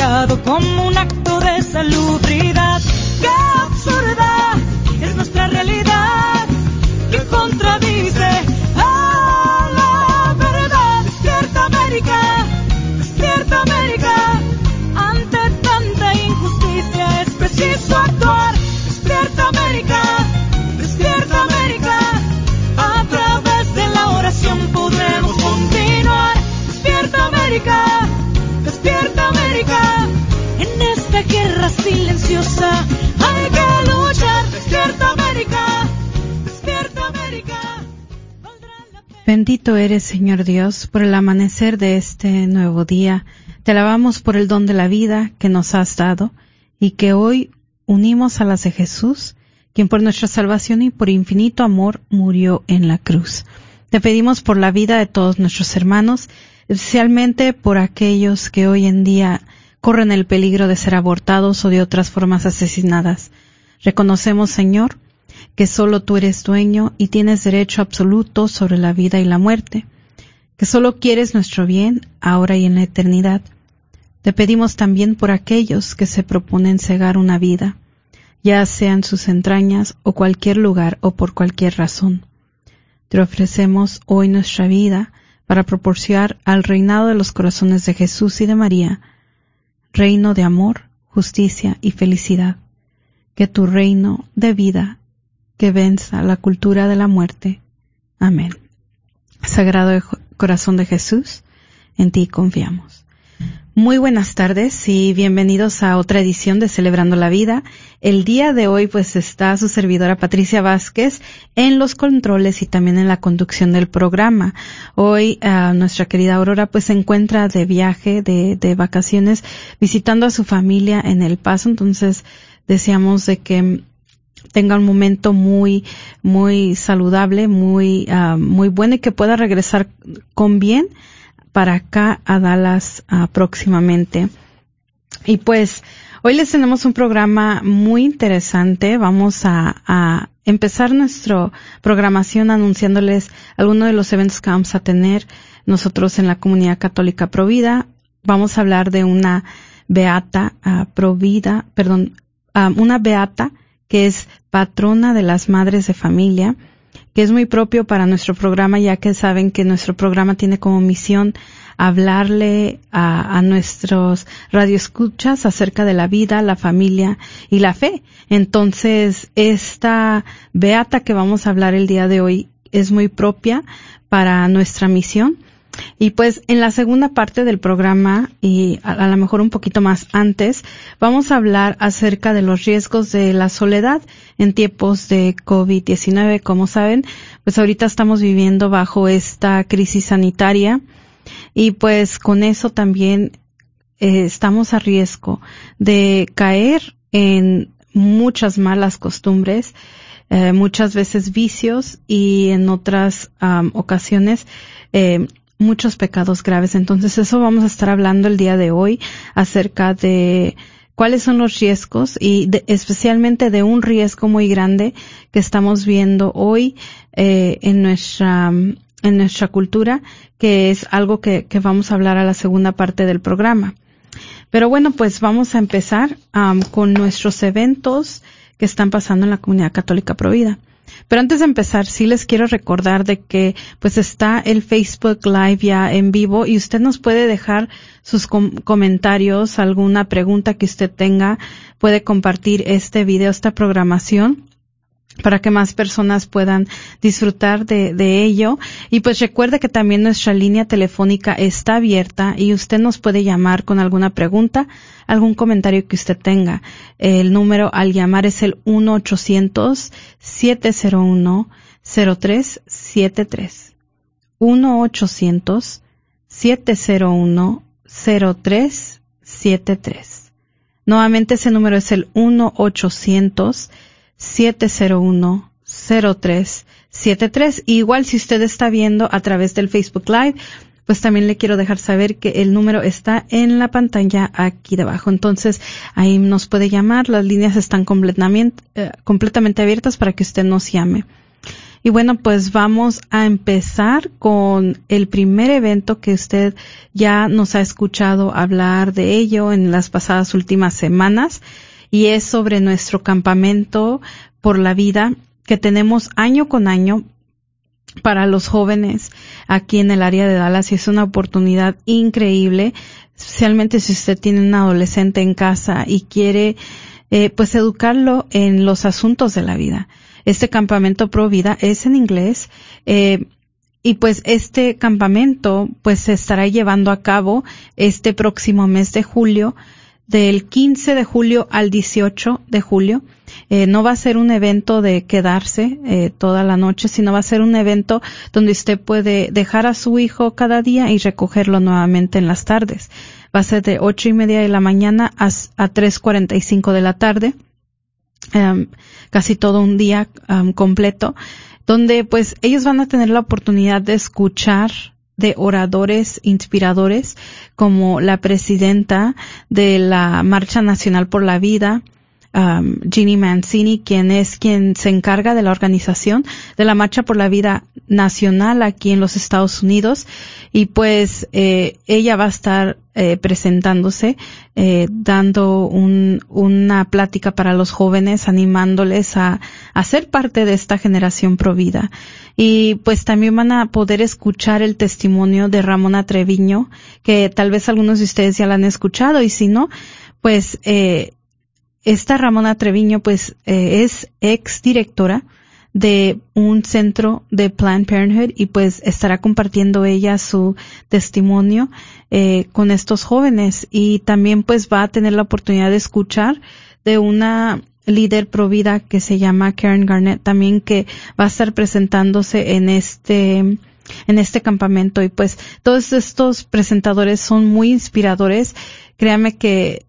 Justificado como Bendito eres, Señor Dios, por el amanecer de este nuevo día. Te alabamos por el don de la vida que nos has dado y que hoy unimos a las de Jesús, quien por nuestra salvación y por infinito amor murió en la cruz. Te pedimos por la vida de todos nuestros hermanos, especialmente por aquellos que hoy en día corren el peligro de ser abortados o de otras formas asesinadas. Reconocemos, Señor, que solo tú eres dueño y tienes derecho absoluto sobre la vida y la muerte, que solo quieres nuestro bien ahora y en la eternidad. Te pedimos también por aquellos que se proponen cegar una vida, ya sea en sus entrañas o cualquier lugar o por cualquier razón. Te ofrecemos hoy nuestra vida para proporcionar al reinado de los corazones de Jesús y de María, reino de amor, justicia y felicidad. Que tu reino de vida que venza la cultura de la muerte. Amén. Sagrado Corazón de Jesús, en ti confiamos. Muy buenas tardes y bienvenidos a otra edición de Celebrando la Vida. El día de hoy pues está su servidora Patricia Vázquez en los controles y también en la conducción del programa. Hoy uh, nuestra querida Aurora pues se encuentra de viaje, de, de vacaciones, visitando a su familia en El Paso. Entonces deseamos de que tenga un momento muy, muy saludable, muy, uh, muy bueno y que pueda regresar con bien para acá a Dallas uh, próximamente. Y pues, hoy les tenemos un programa muy interesante. Vamos a, a empezar nuestra programación anunciándoles algunos de los eventos que vamos a tener nosotros en la comunidad católica Provida. Vamos a hablar de una beata uh, Provida, perdón, una beata que es patrona de las madres de familia, que es muy propio para nuestro programa, ya que saben que nuestro programa tiene como misión hablarle a, a nuestros radioescuchas acerca de la vida, la familia y la fe. Entonces, esta beata que vamos a hablar el día de hoy es muy propia para nuestra misión. Y pues en la segunda parte del programa y a, lo mejor un poquito más antes, vamos a hablar acerca de los riesgos de la soledad en tiempos de COVID-19. Como saben, pues ahorita estamos viviendo bajo esta crisis sanitaria y pues con eso también eh, estamos a riesgo de caer en muchas malas costumbres, eh, muchas veces vicios y en otras um, ocasiones eh, muchos pecados graves. Entonces eso vamos a estar hablando el día de hoy acerca de cuáles son los riesgos y de, especialmente de un riesgo muy grande que estamos viendo hoy eh, en nuestra en nuestra cultura, que es algo que, que, vamos a hablar a la segunda parte del programa. Pero bueno, pues vamos a empezar con nuestros eventos que están pasando en la comunidad católica provida. Pero antes de empezar, sí les quiero recordar de que pues está el Facebook Live ya en vivo y usted nos puede dejar sus comentarios, alguna pregunta que usted tenga, puede compartir este video, esta programación para que más personas puedan disfrutar de, de, ello. Y pues recuerde que también nuestra línea telefónica está abierta y usted nos puede llamar con alguna pregunta, algún comentario que usted tenga. El número al llamar es el 1-800-701-0373. 1-800-701-0373. Nuevamente ese número es el 1 800 701-0373. Igual si usted está viendo a través del Facebook Live, pues también le quiero dejar saber que el número está en la pantalla aquí debajo. Entonces ahí nos puede llamar, las líneas están completamente, eh, completamente abiertas para que usted nos llame. Y bueno, pues vamos a empezar con el primer evento que usted ya nos ha escuchado hablar de ello en las pasadas últimas semanas y es sobre nuestro campamento por la vida que tenemos año con año para los jóvenes aquí en el área de Dallas y es una oportunidad increíble, especialmente si usted tiene un adolescente en casa y quiere eh, pues educarlo en los asuntos de la vida. Este campamento Pro Vida es en inglés eh, y pues este campamento pues se estará llevando a cabo este próximo mes de julio del 15 de julio al 18 de julio. Eh, no va a ser un evento de quedarse eh, toda la noche, sino va a ser un evento donde usted puede dejar a su hijo cada día y recogerlo nuevamente en las tardes. Va a ser de ocho y media de la mañana a, a 3.45 de la tarde. Um, casi todo un día completo, donde pues ellos van a tener la oportunidad de escuchar de oradores inspiradores como la presidenta de la Marcha Nacional por la Vida, um, Ginny Mancini, quien es quien se encarga de la organización de la Marcha por la Vida Nacional aquí en los Estados Unidos. Y pues eh, ella va a estar eh, presentándose, eh, dando un, una plática para los jóvenes, animándoles a, a ser parte de esta generación provida. Y pues también van a poder escuchar el testimonio de Ramona Treviño, que tal vez algunos de ustedes ya la han escuchado, y si no, pues eh, esta Ramona Treviño pues eh, es ex directora de un centro de Planned Parenthood y pues estará compartiendo ella su testimonio eh, con estos jóvenes. Y también pues va a tener la oportunidad de escuchar de una líder provida que se llama Karen Garnett también que va a estar presentándose en este en este campamento. Y pues todos estos presentadores son muy inspiradores. Créame que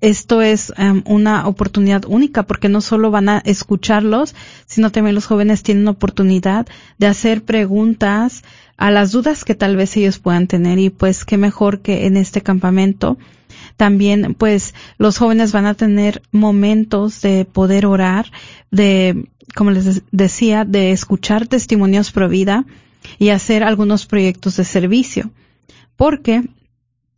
esto es em, una oportunidad única porque no solo van a escucharlos, sino también los jóvenes tienen oportunidad de hacer preguntas a las dudas que tal vez ellos puedan tener. Y pues qué mejor que en este campamento también pues los jóvenes van a tener momentos de poder orar, de, como les decía, de escuchar testimonios pro vida y hacer algunos proyectos de servicio. Porque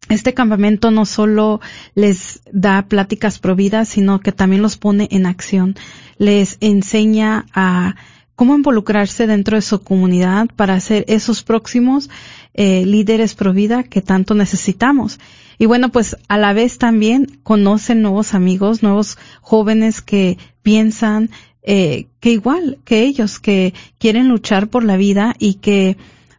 este campamento no solo les da pláticas providas, sino que también los pone en acción. Les enseña a cómo involucrarse dentro de su comunidad para ser esos próximos eh, líderes provida que tanto necesitamos. Y bueno, pues a la vez también conocen nuevos amigos, nuevos jóvenes que piensan eh, que igual que ellos, que quieren luchar por la vida y que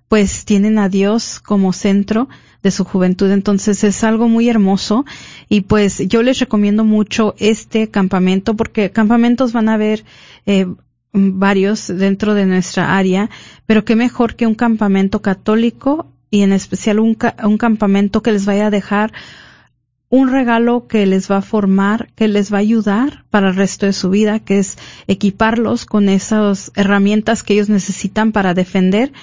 pues tienen a Dios como centro de su juventud. Entonces es algo muy hermoso y pues yo les recomiendo mucho este campamento porque campamentos van a haber eh, varios dentro de nuestra área, pero qué mejor que un campamento católico y en especial un, un campamento que les vaya a dejar un regalo que les va a formar, que les va a ayudar para el resto de su vida, que es equiparlos con esas herramientas que ellos necesitan para defender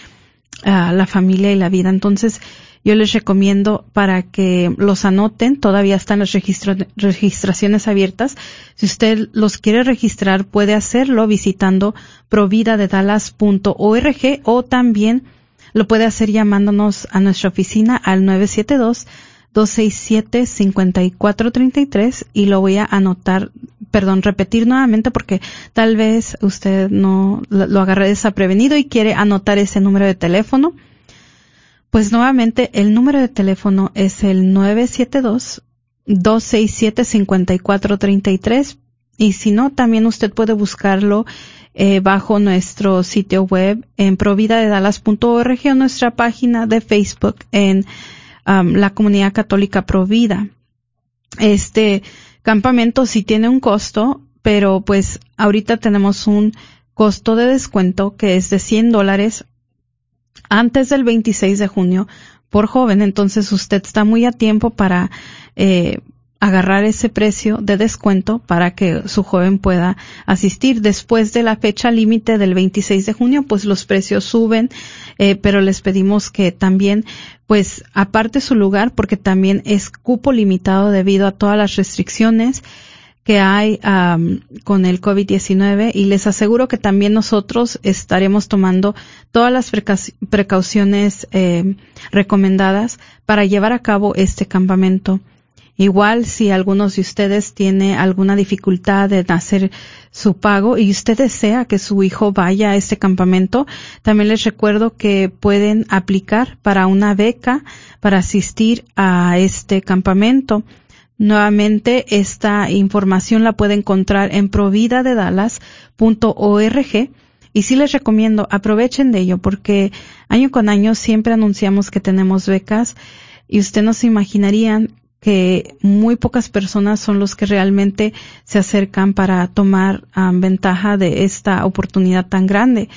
a la familia y la vida. Entonces, yo les recomiendo para que los anoten, todavía están las registraciones abiertas. Si usted los quiere registrar, puede hacerlo visitando providadedallas.org o también lo puede hacer llamándonos a nuestra oficina al 972 267-5433 y lo voy a anotar, perdón, repetir nuevamente porque tal vez usted no lo agarre desaprevenido y quiere anotar ese número de teléfono. Pues nuevamente el número de teléfono es el 972 267-5433 y si no, también usted puede buscarlo eh, bajo nuestro sitio web en providadedalas.org o nuestra página de Facebook en um, la comunidad católica Provida. Este campamento sí tiene un costo, pero pues ahorita tenemos un costo de descuento que es de 100 dólares antes del 26 de junio por joven. Entonces usted está muy a tiempo para eh, agarrar ese precio de descuento para que su joven pueda asistir. Después de la fecha límite del 26 de junio, pues los precios suben, eh, pero les pedimos que también, pues aparte su lugar, porque también es cupo limitado debido a todas las restricciones que hay con el COVID-19 y les aseguro que también nosotros estaremos tomando todas las precauciones eh, recomendadas para llevar a cabo este campamento. Igual si algunos de ustedes tiene alguna dificultad en hacer su pago y usted desea que su hijo vaya a este campamento, también les recuerdo que pueden aplicar para una beca para asistir a este campamento. Nuevamente, esta información la puede encontrar en providadedalas.org y sí les recomiendo, aprovechen de ello porque año con año siempre anunciamos que tenemos becas y usted no se imaginarían que muy pocas personas son los que realmente se acercan para tomar um, ventaja de esta oportunidad tan grande.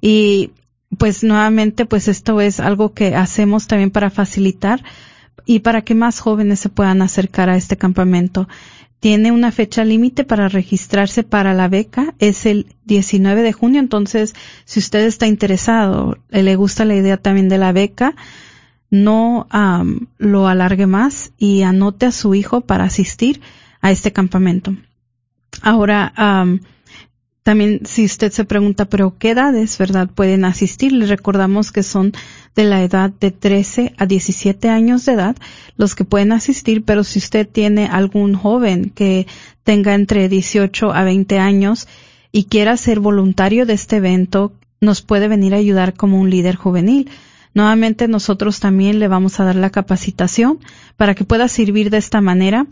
Y pues nuevamente, pues esto es algo que hacemos también para facilitar y para que más jóvenes se puedan acercar a este campamento. Tiene una fecha límite para registrarse para la beca, es el 19 de junio, entonces si usted está interesado, le gusta la idea también de la beca, no lo alargue más y anote a su hijo para asistir a este campamento. Ahora, también si usted se pregunta, pero ¿qué edades, verdad, pueden asistir? Le recordamos que son de la edad de 13 a 17 años de edad los que pueden asistir, pero si usted tiene algún joven que tenga entre 18 a 20 años y quiera ser voluntario de este evento, nos puede venir a ayudar como un líder juvenil. Nuevamente nosotros también le vamos a dar la capacitación para que pueda servir de esta manera.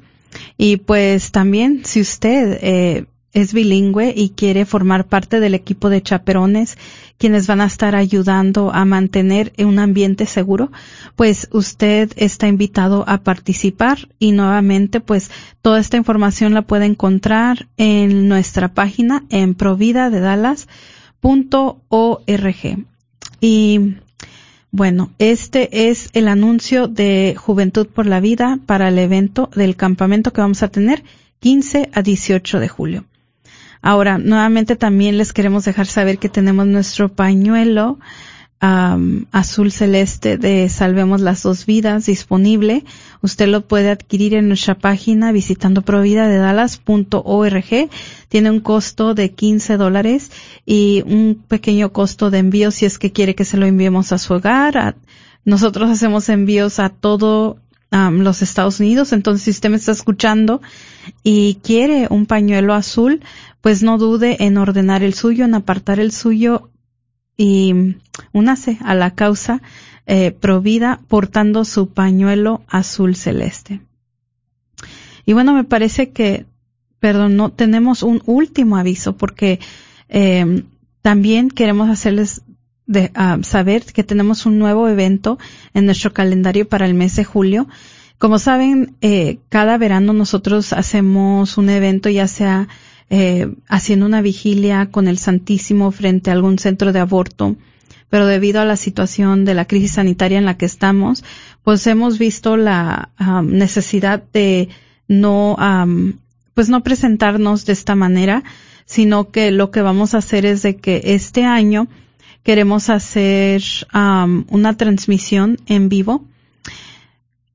Y pues también si usted eh, es bilingüe y quiere formar parte del equipo de chaperones, quienes van a estar ayudando a mantener un ambiente seguro, pues usted está invitado a participar y nuevamente pues toda esta información la puede encontrar en nuestra página en providadedalas.org. Y bueno, este es el anuncio de Juventud por la Vida para el evento del campamento que vamos a tener 15 a 18 de julio. Ahora, nuevamente también les queremos dejar saber que tenemos nuestro pañuelo azul celeste de Salvemos las dos vidas disponible. Usted lo puede adquirir en nuestra página visitando providadedalas.org. Tiene un costo de 15 dólares y un pequeño costo de envío si es que quiere que se lo enviemos a su hogar. nosotros hacemos envíos a todo los Estados Unidos. Entonces, si usted me está escuchando y quiere un pañuelo azul, pues no dude en ordenar el suyo, en apartar el suyo y únase a la causa eh, provida portando su pañuelo azul celeste. Y bueno, me parece que, perdón, no tenemos un último aviso porque eh, también queremos hacerles ah, saber que tenemos un nuevo evento en nuestro calendario para el mes de julio. Como saben, eh, cada verano nosotros hacemos un evento ya sea eh, haciendo una vigilia con el Santísimo frente a algún centro de aborto, pero debido a la situación de la crisis sanitaria en la que estamos, pues hemos visto la necesidad de no, pues no presentarnos de esta manera, sino que lo que vamos a hacer es de que este año queremos hacer una transmisión en vivo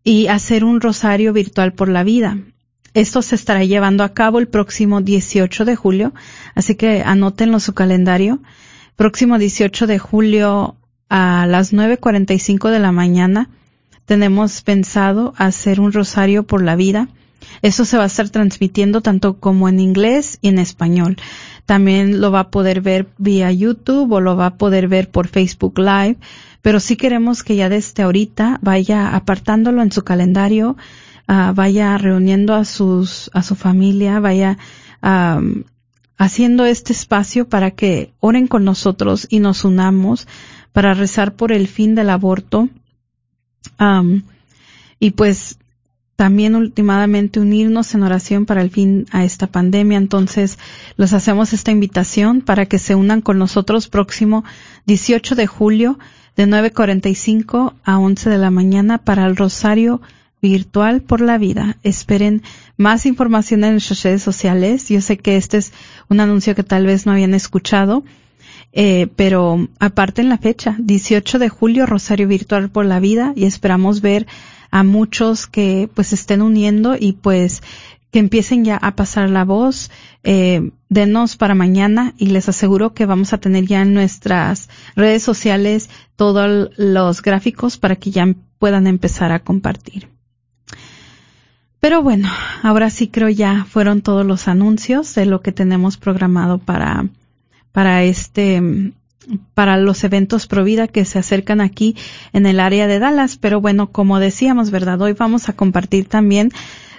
y hacer un rosario virtual por la vida. Esto se estará llevando a cabo el próximo 18 de julio, así que anótenlo su calendario. Próximo 18 de julio a las 9.45 de la mañana tenemos pensado hacer un rosario por la vida. Eso se va a estar transmitiendo tanto como en inglés y en español. También lo va a poder ver vía YouTube o lo va a poder ver por Facebook Live. Pero sí queremos que ya desde ahorita vaya apartándolo en su calendario, uh, vaya reuniendo a sus, a su familia, vaya haciendo este espacio para que oren con nosotros y nos unamos para rezar por el fin del aborto. Y pues también últimamente unirnos en oración para el fin a esta pandemia. Entonces, les hacemos esta invitación para que se unan con nosotros próximo 18 de julio de 9.45 a 11 de la mañana para el Rosario virtual por la vida. Esperen más información en nuestras redes sociales. Yo sé que este es un anuncio que tal vez no habían escuchado, eh, pero aparte en la fecha, 18 de julio, Rosario Virtual por la Vida, y esperamos ver a muchos que pues estén uniendo y pues que empiecen ya a pasar la voz, eh, denos para mañana y les aseguro que vamos a tener ya en nuestras redes sociales todos los gráficos para que ya puedan empezar a compartir. Pero bueno, ahora sí creo ya fueron todos los anuncios de lo que tenemos programado para, para este, para los eventos pro vida que se acercan aquí en el área de Dallas. Pero bueno, como decíamos, ¿verdad? Hoy vamos a compartir también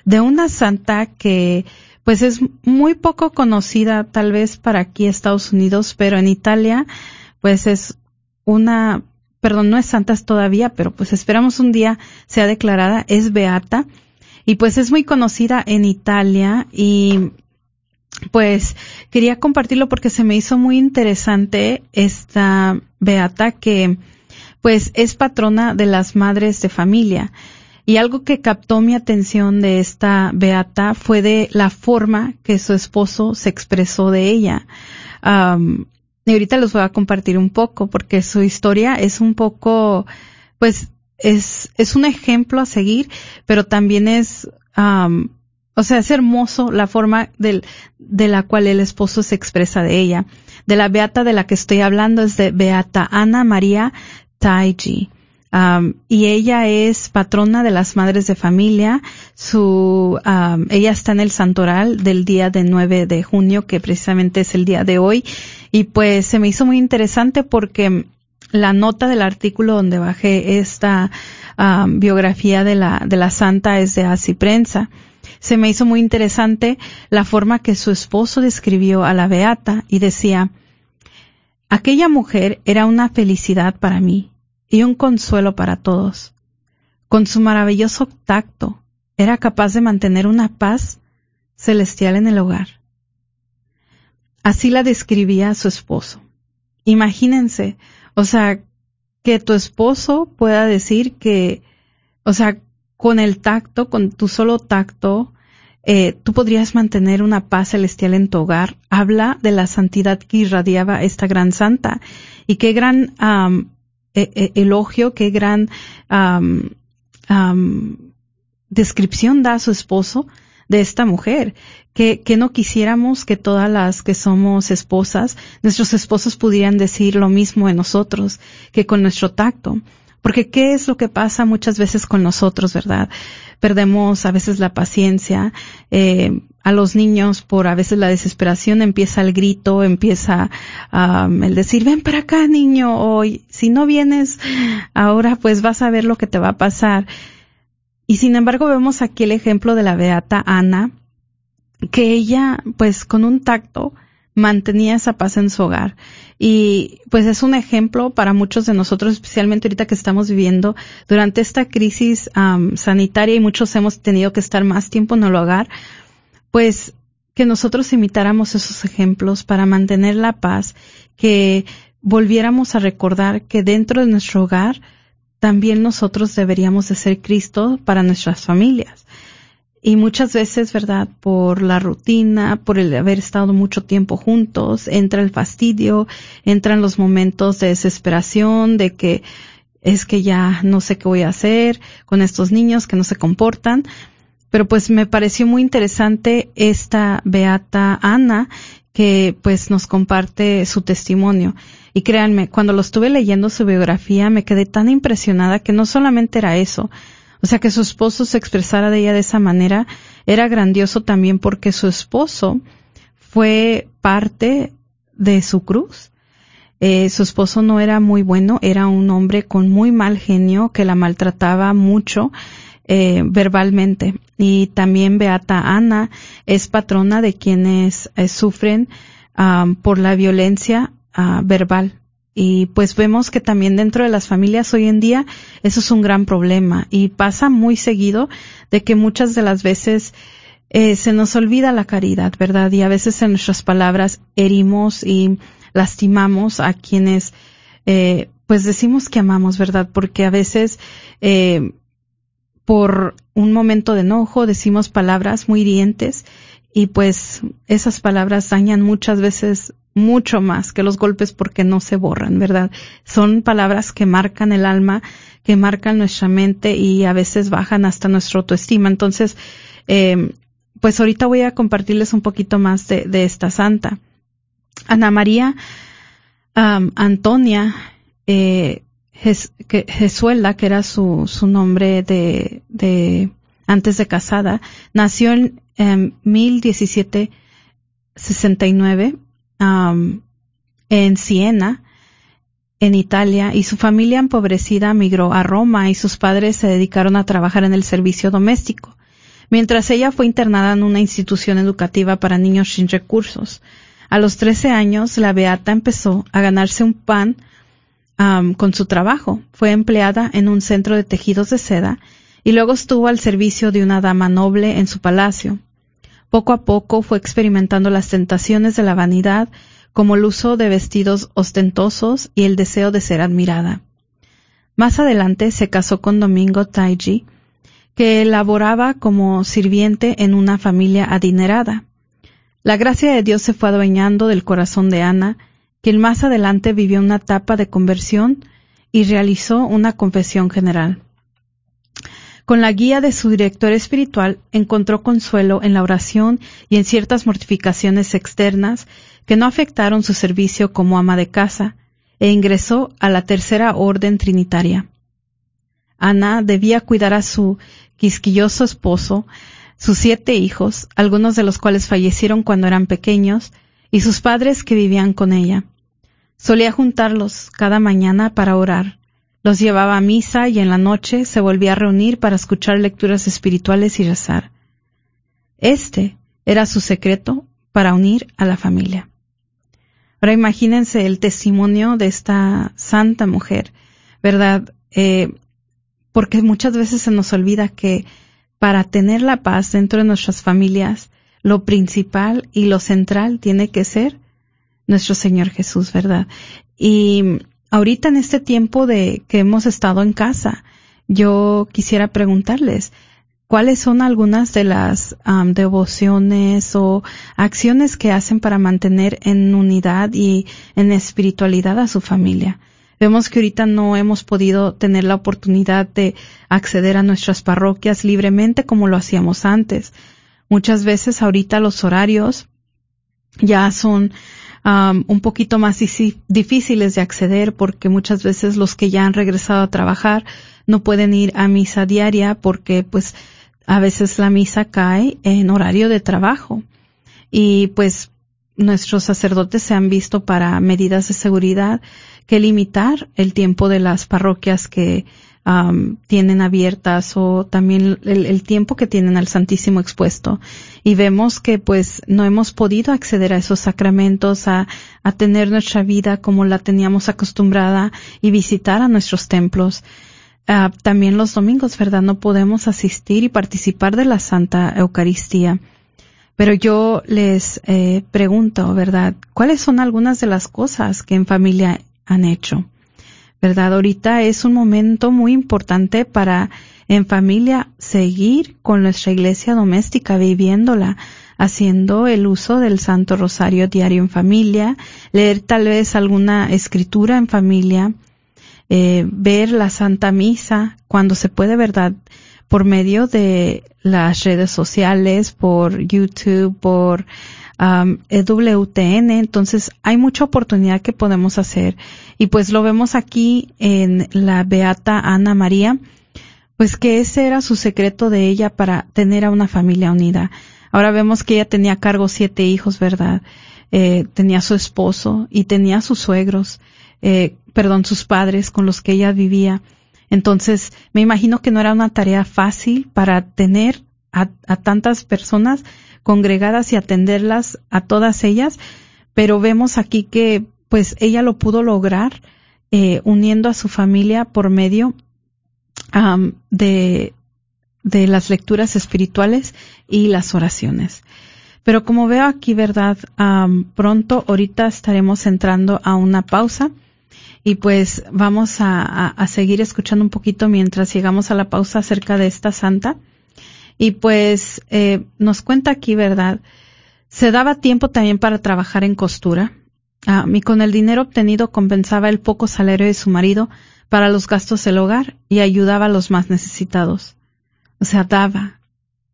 de una santa que pues es muy poco conocida tal vez para aquí Estados Unidos, pero en Italia pues es una, perdón, no es santa todavía, pero pues esperamos un día sea declarada, es beata y pues es muy conocida en Italia y pues quería compartirlo porque se me hizo muy interesante esta beata que pues es patrona de las madres de familia. Y algo que captó mi atención de esta beata fue de la forma que su esposo se expresó de ella. y ahorita les voy a compartir un poco porque su historia es un poco, pues es, es un ejemplo a seguir, pero también es, um, o sea, es hermoso la forma del, de la cual el esposo se expresa de ella. De la beata de la que estoy hablando es de Beata Ana María Taiji. Y ella es patrona de las madres de familia. Su, um, ella está en el santoral del día de 9 de junio, que precisamente es el día de hoy. Y pues se me hizo muy interesante porque la nota del artículo donde bajé esta um, biografía de la, de la santa es de Así. Se me hizo muy interesante la forma que su esposo describió a la beata y decía, aquella mujer era una felicidad para mí y un consuelo para todos. Con su maravilloso tacto, era capaz de mantener una paz celestial en el hogar. Así la describía su esposo. Imagínense o sea, que tu esposo pueda decir que, o sea, con el tacto, con tu solo tacto, eh, tú podrías mantener una paz celestial en tu hogar. Habla de la santidad que irradiaba esta gran santa. Y qué gran e, elogio, qué gran descripción da su esposo de esta mujer, que, que no quisiéramos que todas las que somos esposas, nuestros esposos pudieran decir lo mismo de nosotros, que con nuestro tacto. Porque qué es lo que pasa muchas veces con nosotros, ¿verdad? Perdemos a veces la paciencia, eh, a los niños por a veces la desesperación empieza el grito, empieza el decir, ven para acá niño, o si no vienes ahora pues vas a ver lo que te va a pasar. Y sin embargo vemos aquí el ejemplo de la beata Ana, que ella pues con un tacto mantenía esa paz en su hogar. Y pues es un ejemplo para muchos de nosotros, especialmente ahorita que estamos viviendo durante esta crisis sanitaria y muchos hemos tenido que estar más tiempo en el hogar, pues que nosotros imitáramos esos ejemplos para mantener la paz, que volviéramos a recordar que dentro de nuestro hogar también nosotros deberíamos de ser Cristo para nuestras familias. Y muchas veces, ¿verdad? Por la rutina, por el haber estado mucho tiempo juntos, entra el fastidio, entran los momentos de desesperación, de que es que ya no sé qué voy a hacer con estos niños que no se comportan. Pero pues me pareció muy interesante esta Beata Ana que pues nos comparte su testimonio. Y créanme, cuando lo estuve leyendo su biografía me quedé tan impresionada que no solamente era eso, o sea que su esposo se expresara de ella de esa manera, era grandioso también porque su esposo fue parte de su cruz. Eh, su esposo no era muy bueno, era un hombre con muy mal genio que la maltrataba mucho eh, verbalmente. Y también Beata Ana es patrona de quienes eh, sufren por la violencia ah, verbal. Y pues vemos que también dentro de las familias hoy en día eso es un gran problema y pasa muy seguido de que muchas de las veces eh, se nos olvida la caridad, ¿verdad? Y a veces en nuestras palabras herimos y lastimamos a quienes eh, pues decimos que amamos, ¿verdad? Porque a veces eh, por un momento de enojo decimos palabras muy hirientes y pues esas palabras dañan muchas veces mucho más que los golpes porque no se borran, ¿verdad? Son palabras que marcan el alma, que marcan nuestra mente y a veces bajan hasta nuestra autoestima. Entonces, eh, pues ahorita voy a compartirles un poquito más de, esta santa. Ana María Antonia eh, que, Jesuela, que era su, su nombre de, de antes de casada, nació en, en 1769 en Siena, en Italia, y su familia empobrecida migró a Roma y sus padres se dedicaron a trabajar en el servicio doméstico, mientras ella fue internada en una institución educativa para niños sin recursos. A los 13 años, la Beata empezó a ganarse un pan con su trabajo. Fue empleada en un centro de tejidos de seda y luego estuvo al servicio de una dama noble en su palacio. Poco a poco fue experimentando las tentaciones de la vanidad, como el uso de vestidos ostentosos y el deseo de ser admirada. Más adelante se casó con Domingo Taiji, que laboraba como sirviente en una familia adinerada. La gracia de Dios se fue adueñando del corazón de Ana, quien más adelante vivió una etapa de conversión y realizó una confesión general. Con la guía de su director espiritual encontró consuelo en la oración y en ciertas mortificaciones externas que no afectaron su servicio como ama de casa, e ingresó a la tercera orden trinitaria. Ana debía cuidar a su quisquilloso esposo, sus siete hijos, algunos de los cuales fallecieron cuando eran pequeños, y sus padres que vivían con ella. Solía juntarlos cada mañana para orar, los llevaba a misa y en la noche se volvía a reunir para escuchar lecturas espirituales y rezar. Este era su secreto para unir a la familia. Ahora imagínense el testimonio de esta santa mujer, ¿verdad? Eh, porque muchas veces se nos olvida que para tener la paz dentro de nuestras familias, lo principal y lo central tiene que ser nuestro Señor Jesús, ¿verdad? Y ahorita en este tiempo de que hemos estado en casa, yo quisiera preguntarles, ¿cuáles son algunas de las devociones o acciones que hacen para mantener en unidad y en espiritualidad a su familia? Vemos que ahorita no hemos podido tener la oportunidad de acceder a nuestras parroquias libremente como lo hacíamos antes. Muchas veces ahorita los horarios ya son un poquito más difíciles de acceder porque muchas veces los que ya han regresado a trabajar no pueden ir a misa diaria porque pues a veces la misa cae en horario de trabajo. Y pues nuestros sacerdotes se han visto para medidas de seguridad que limitar el tiempo de las parroquias que tienen abiertas o también el, tiempo que tienen al Santísimo expuesto. Y vemos que pues no hemos podido acceder a esos sacramentos, a, a tener nuestra vida como la teníamos acostumbrada y visitar a nuestros templos. Ah, también los domingos, ¿verdad? No podemos asistir y participar de la Santa Eucaristía. Pero yo les eh, pregunto, ¿verdad? ¿Cuáles son algunas de las cosas que en familia han hecho? ¿Verdad? Ahorita es un momento muy importante para en familia seguir con nuestra iglesia doméstica, viviéndola, haciendo el uso del Santo Rosario diario en familia, leer tal vez alguna escritura en familia, eh, ver la Santa Misa cuando se puede, ¿verdad? Por medio de las redes sociales, por YouTube, por um, EWTN. Entonces hay mucha oportunidad que podemos hacer. Y pues lo vemos aquí en la Beata Ana María, pues que ese era su secreto de ella para tener a una familia unida. Ahora vemos que ella tenía a cargo siete hijos, ¿verdad? Eh, tenía su esposo y tenía sus suegros, eh, perdón, sus padres con los que ella vivía. Entonces, me imagino que no era una tarea fácil para tener a, tantas personas congregadas y atenderlas a todas ellas, pero vemos aquí que pues ella lo pudo lograr eh, uniendo a su familia por medio de, de las lecturas espirituales y las oraciones. Pero como veo aquí, ¿verdad? pronto, ahorita estaremos entrando a una pausa y pues vamos a, seguir escuchando un poquito mientras llegamos a la pausa acerca de esta santa. Y pues eh, nos cuenta aquí, ¿verdad? Se daba tiempo también para trabajar en costura. Ah, y con el dinero obtenido compensaba el poco salario de su marido para los gastos del hogar y ayudaba a los más necesitados. O sea, daba,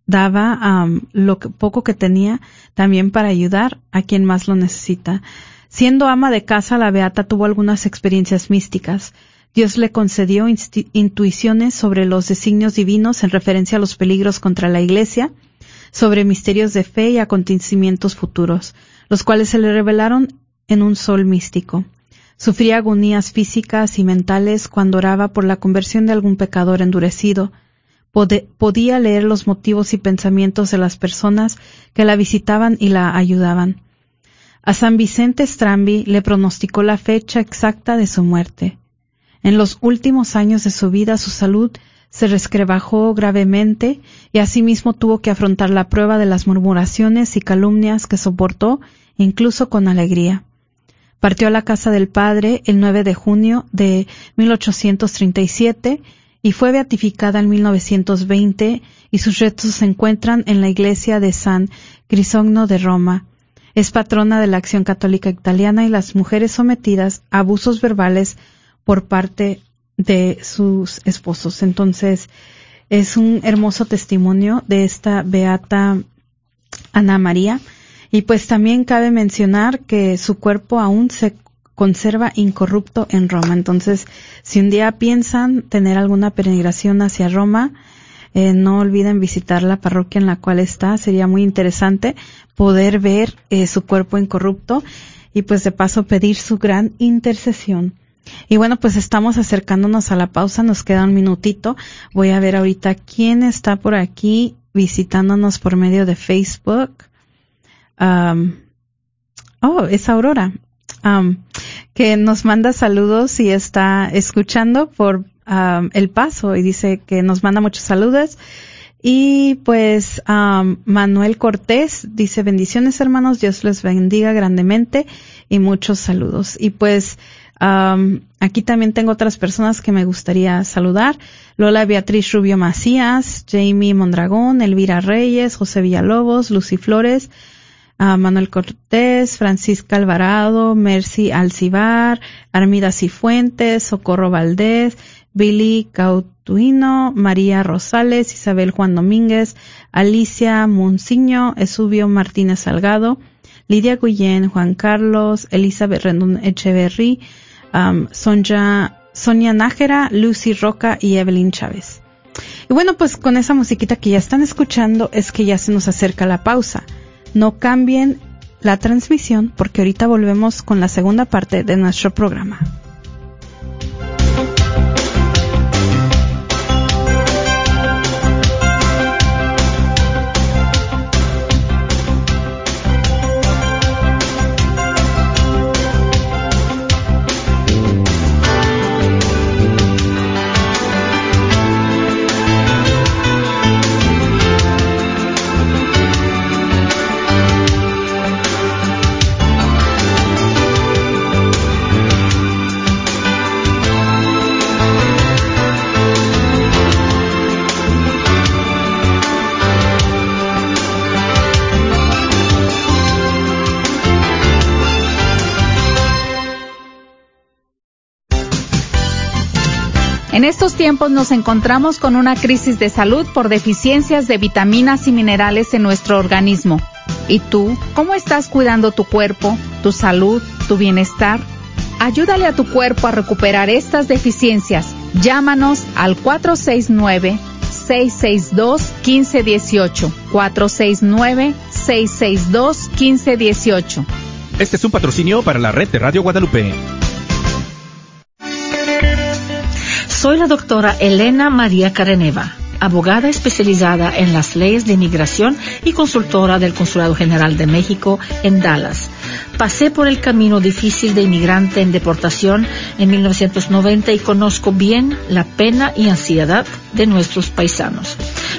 daba lo poco que tenía también para ayudar a quien más lo necesita. Siendo ama de casa, la Beata tuvo algunas experiencias místicas. Dios le concedió intuiciones sobre los designios divinos en referencia a los peligros contra la Iglesia, sobre misterios de fe y acontecimientos futuros, los cuales se le revelaron en un sol místico. Sufría agonías físicas y mentales cuando oraba por la conversión de algún pecador endurecido. podía leer los motivos y pensamientos de las personas que la visitaban y la ayudaban. A San Vicente Strambi le pronosticó la fecha exacta de su muerte. En los últimos años de su vida su salud se resquebrajó gravemente y asimismo tuvo que afrontar la prueba de las murmuraciones y calumnias que soportó incluso con alegría. Partió a la casa del Padre el 9 de junio de 1837 y fue beatificada en 1920 y sus restos se encuentran en la iglesia de San Crisogno de Roma. Es patrona de la Acción Católica Italiana y las mujeres sometidas a abusos verbales por parte de sus esposos. Entonces, es un hermoso testimonio de esta beata Ana María. Y pues también cabe mencionar que su cuerpo aún se conserva incorrupto en Roma. Entonces, si un día piensan tener alguna peregrinación hacia Roma, eh, no olviden visitar la parroquia en la cual está. Sería muy interesante poder ver eh, su cuerpo incorrupto y pues de paso pedir su gran intercesión. Y bueno, pues estamos acercándonos a la pausa, nos queda un minutito. Voy a ver ahorita quién está por aquí visitándonos por medio de Facebook. oh, es Aurora, que nos manda saludos y está escuchando por el paso y dice que nos manda muchos saludos. Y pues Manuel Cortés dice bendiciones hermanos, Dios les bendiga grandemente y muchos saludos. Y pues aquí también tengo otras personas que me gustaría saludar. Lola Beatriz Rubio Macías, Jamie Mondragón, Elvira Reyes, José Villalobos, Lucy Flores, Manuel Cortés, Francisca Alvarado, Mercy Alcibar, Armida Cifuentes, Socorro Valdés, Billy Cautuino, María Rosales, Isabel Juan Domínguez, Alicia Monsiño, Esubio Martínez Salgado, Lidia Guillén, Juan Carlos, Elizabeth Rendón Echeverry, Sonia, Sonia Nájera, Lucy Roca y Evelyn Chávez. Y bueno, pues con esa musiquita que ya están escuchando es que ya se nos acerca la pausa. No cambien la transmisión porque ahorita volvemos con la segunda parte de nuestro programa. En estos tiempos nos encontramos con una crisis de salud por deficiencias de vitaminas y minerales en nuestro organismo. ¿Y tú, cómo estás cuidando tu cuerpo, tu salud, tu bienestar? Ayúdale a tu cuerpo a recuperar estas deficiencias. Llámanos al 469-662-1518. 469-662-1518. Este es un patrocinio para la red de Radio Guadalupe. Soy la doctora Elena María Careneva, abogada especializada en las leyes de inmigración y consultora del Consulado General de México en Dallas. Pasé por el camino difícil de inmigrante en deportación en 1990 y conozco bien la pena y ansiedad de nuestros paisanos.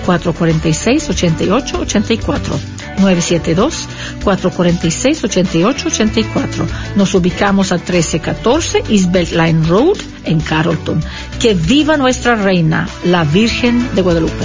972-446-8884. 972-446-8884. Nos ubicamos a 1314 East Line Road en Carrollton. Que viva nuestra reina, la Virgen de Guadalupe.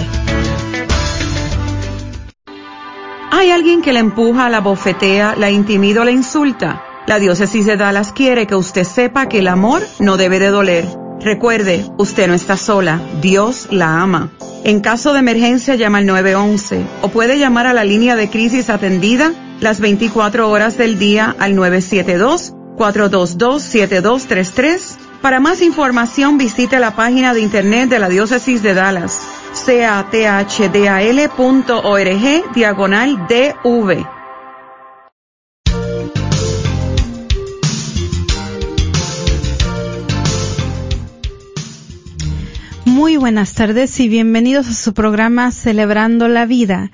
¿Hay alguien que la empuja, la bofetea, la intimida o la insulta? La diócesis de Dallas quiere que usted sepa que el amor no debe de doler. Recuerde, usted no está sola, Dios la ama. En caso de emergencia llama al 911 o puede llamar a la línea de crisis atendida las 24 horas del día al 972-422-7233. Para más información visite la página de internet de la diócesis de Dallas, cathdal.org diagonal DV. Muy buenas tardes y bienvenidos a su programa Celebrando la Vida.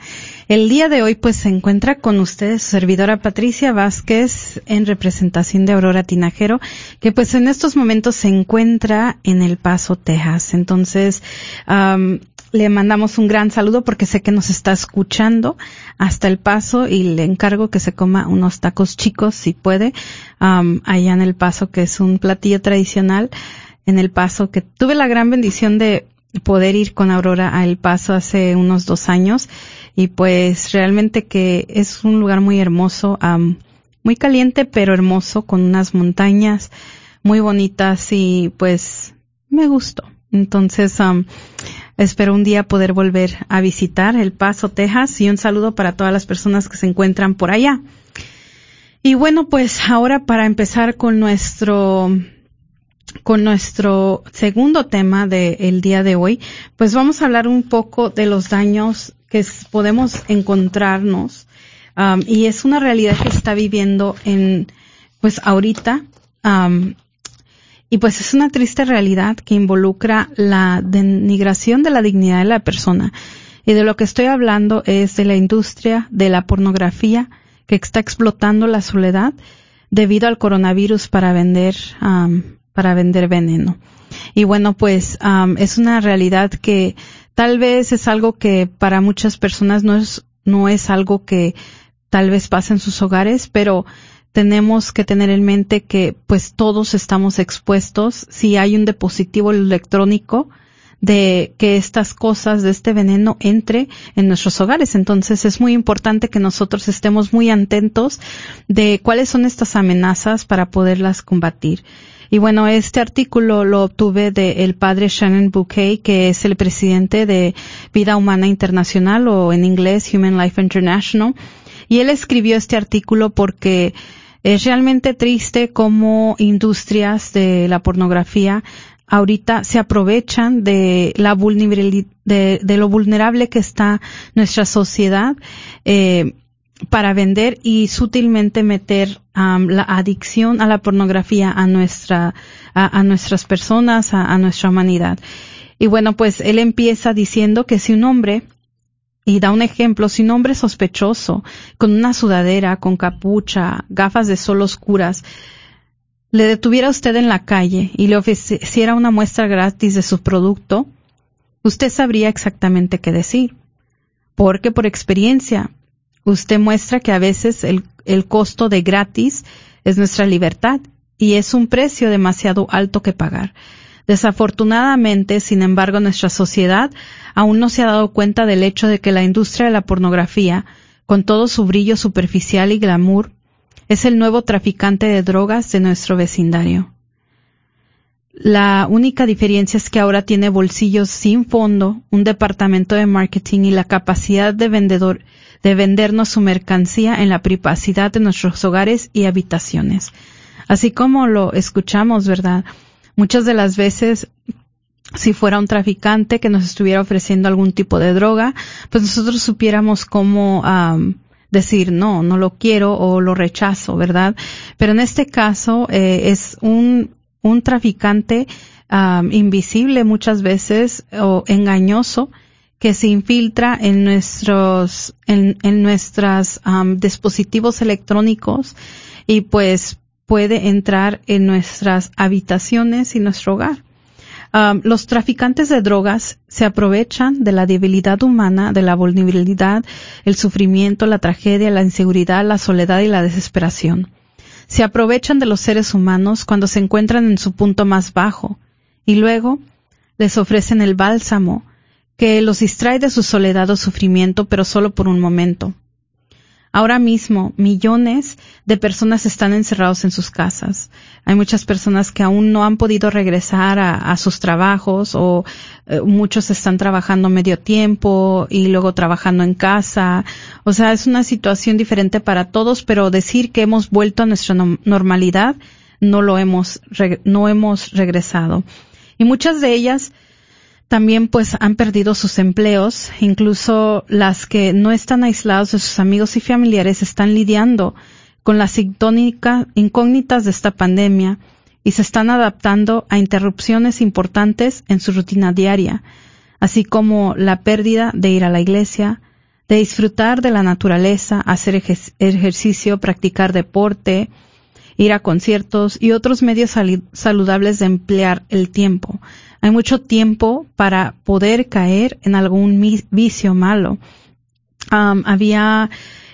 El día de hoy pues se encuentra con ustedes su servidora Patricia Vázquez en representación de Aurora Tinajero, que pues en estos momentos se encuentra en El Paso, Texas. Entonces, le mandamos un gran saludo porque sé que nos está escuchando hasta El Paso y le encargo que se coma unos tacos chicos si puede, allá en El Paso, que es un platillo tradicional en El Paso, que tuve la gran bendición de poder ir con Aurora a El Paso hace unos dos años y pues realmente que es un lugar muy hermoso, muy caliente pero hermoso con unas montañas muy bonitas y pues me gustó. Entonces, espero un día poder volver a visitar El Paso, Texas y un saludo para todas las personas que se encuentran por allá. Y bueno, pues ahora para empezar con nuestro con nuestro segundo tema del día de hoy, pues vamos a hablar un poco de los daños que podemos encontrarnos um, y es una realidad que está viviendo en, pues ahorita, um, y pues es una triste realidad que involucra la denigración de la dignidad de la persona. Y de lo que estoy hablando es de la industria de la pornografía que está explotando la soledad debido al coronavirus para vender um, para vender veneno. Y bueno, pues es una realidad que tal vez es algo que para muchas personas no es, no es algo que tal vez pase en sus hogares, pero tenemos que tener en mente que pues todos estamos expuestos si hay un dispositivo electrónico de que estas cosas de este veneno entre en nuestros hogares. Entonces es muy importante que nosotros estemos muy atentos de cuáles son estas amenazas para poderlas combatir. Y bueno, este artículo lo obtuve del padre Shannon Bouquet, que es el presidente de Vida Humana Internacional o en inglés Human Life International. Y él escribió este artículo porque es realmente triste cómo industrias de la pornografía ahorita se aprovechan de la vulnerabilidad, de, lo vulnerable que está nuestra sociedad eh, para vender y sutilmente meter la adicción a la pornografía a nuestra, a, nuestras personas, a, nuestra humanidad. Y bueno, pues él empieza diciendo que si un hombre, y da un ejemplo, si un hombre sospechoso, con una sudadera, con capucha, gafas de sol oscuras, le detuviera a usted en la calle y le ofreciera una muestra gratis de su producto, usted sabría exactamente qué decir. Porque por experiencia, usted muestra que a veces el, costo de gratis es nuestra libertad y es un precio demasiado alto que pagar. Desafortunadamente, sin embargo, nuestra sociedad aún no se ha dado cuenta del hecho de que la industria de la pornografía, con todo su brillo superficial y glamour, es el nuevo traficante de drogas de nuestro vecindario. La única diferencia es que ahora tiene bolsillos sin fondo, un departamento de marketing y la capacidad de vendedor de vendernos su mercancía en la privacidad de nuestros hogares y habitaciones. Así como lo escuchamos, ¿verdad? Muchas de las veces si fuera un traficante que nos estuviera ofreciendo algún tipo de droga, pues nosotros supiéramos cómo decir no, no lo quiero o lo rechazo, ¿verdad? Pero en este caso eh, es un, un traficante invisible muchas veces o engañoso que se infiltra en nuestros en, en nuestros dispositivos electrónicos y pues puede entrar en nuestras habitaciones y nuestro hogar. los traficantes de drogas se aprovechan de la debilidad humana, de la vulnerabilidad, el sufrimiento, la tragedia, la inseguridad, la soledad y la desesperación. Se aprovechan de los seres humanos cuando se encuentran en su punto más bajo y luego les ofrecen el bálsamo, que los distrae de su soledad o sufrimiento, pero solo por un momento. Ahora mismo, millones de personas están encerrados en sus casas. Hay muchas personas que aún no han podido regresar a, sus trabajos o eh, muchos están trabajando medio tiempo y luego trabajando en casa. O sea, es una situación diferente para todos, pero decir que hemos vuelto a nuestra normalidad no lo hemos, no hemos regresado. Y muchas de ellas también pues han perdido sus empleos, incluso las que no están aislados de sus amigos y familiares están lidiando con las incógnitas de esta pandemia y se están adaptando a interrupciones importantes en su rutina diaria, así como la pérdida de ir a la iglesia, de disfrutar de la naturaleza, hacer ejercicio, practicar deporte, ir a conciertos y otros medios saludables de emplear el tiempo. Hay mucho tiempo para poder caer en algún vicio malo. había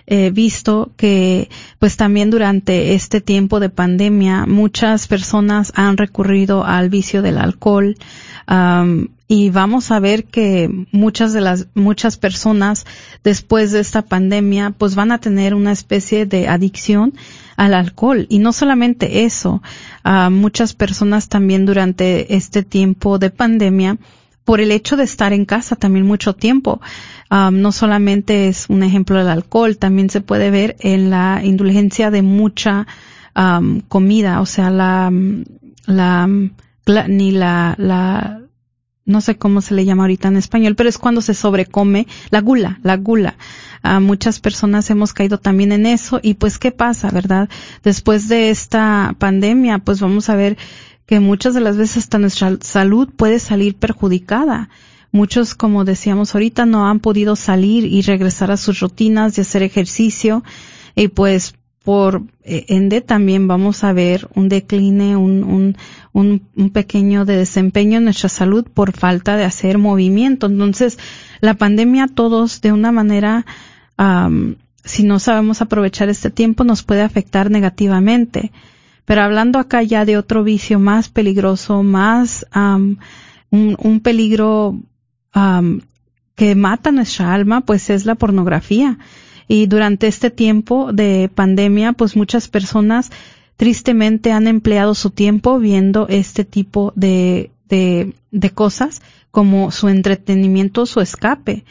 eh, visto que pues también durante este tiempo de pandemia muchas personas han recurrido al vicio del alcohol y vamos a ver que muchas de las muchas personas después de esta pandemia pues van a tener una especie de adicción al alcohol. Y no solamente eso, muchas personas también durante este tiempo de pandemia, por el hecho de estar en casa también mucho tiempo, no solamente es un ejemplo del alcohol, también se puede ver en la indulgencia de mucha comida, o sea, la, la, ni la, la, no sé cómo se le llama ahorita en español, pero es cuando se sobrecome la gula, la gula muchas personas hemos caído también en eso y pues qué pasa, ¿verdad? Después de esta pandemia, pues vamos a ver que muchas de las veces hasta nuestra salud puede salir perjudicada. Muchos, como decíamos ahorita, no han podido salir y regresar a sus rutinas y hacer ejercicio y pues por eh, ende también vamos a ver un decline, un, un, un, pequeño de desempeño en nuestra salud por falta de hacer movimiento. Entonces, la pandemia todos de una manera si no sabemos aprovechar este tiempo, nos puede afectar negativamente. Pero hablando acá ya de otro vicio más peligroso, más un, un, peligro que mata nuestra alma, pues es la pornografía. Y durante este tiempo de pandemia, pues muchas personas tristemente han empleado su tiempo viendo este tipo de, de, de cosas como su entretenimiento, su escape